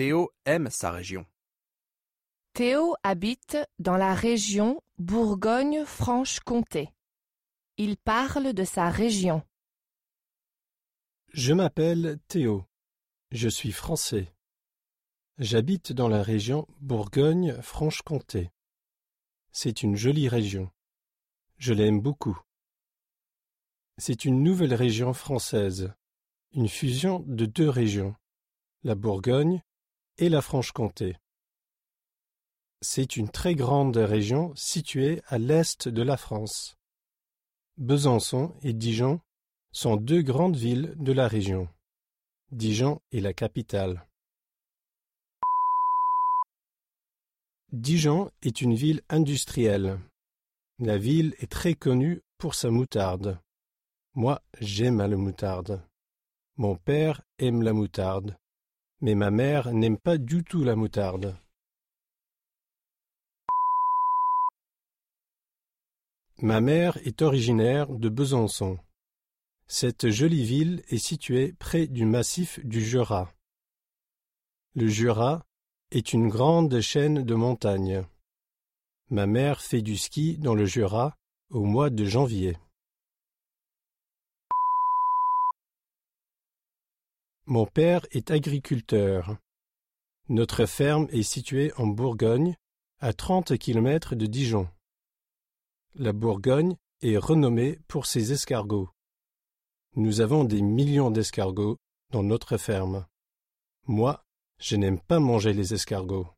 Théo aime sa région. Théo habite dans la région Bourgogne-Franche-Comté. Il parle de sa région. Je m'appelle Théo. Je suis français. J'habite dans la région Bourgogne-Franche-Comté. C'est une jolie région. Je l'aime beaucoup. C'est une nouvelle région française, une fusion de deux régions, la Bourgogne la Franche-Comté. C'est une très grande région située à l'est de la France. Besançon et Dijon sont deux grandes villes de la région. Dijon est la capitale. Dijon est une ville industrielle. La ville est très connue pour sa moutarde. Moi, j'aime la moutarde. Mon père aime la moutarde, mais ma mère n'aime pas du tout la moutarde. Ma mère est originaire de Besançon. Cette jolie ville est située près du massif du Jura. Le Jura est une grande chaîne de montagnes. Ma mère fait du ski dans le Jura au mois de janvier. Mon père est agriculteur. Notre ferme est située en Bourgogne, à trente kilomètres de Dijon. La Bourgogne est renommée pour ses escargots. Nous avons des millions d'escargots dans notre ferme. Moi, je n'aime pas manger les escargots.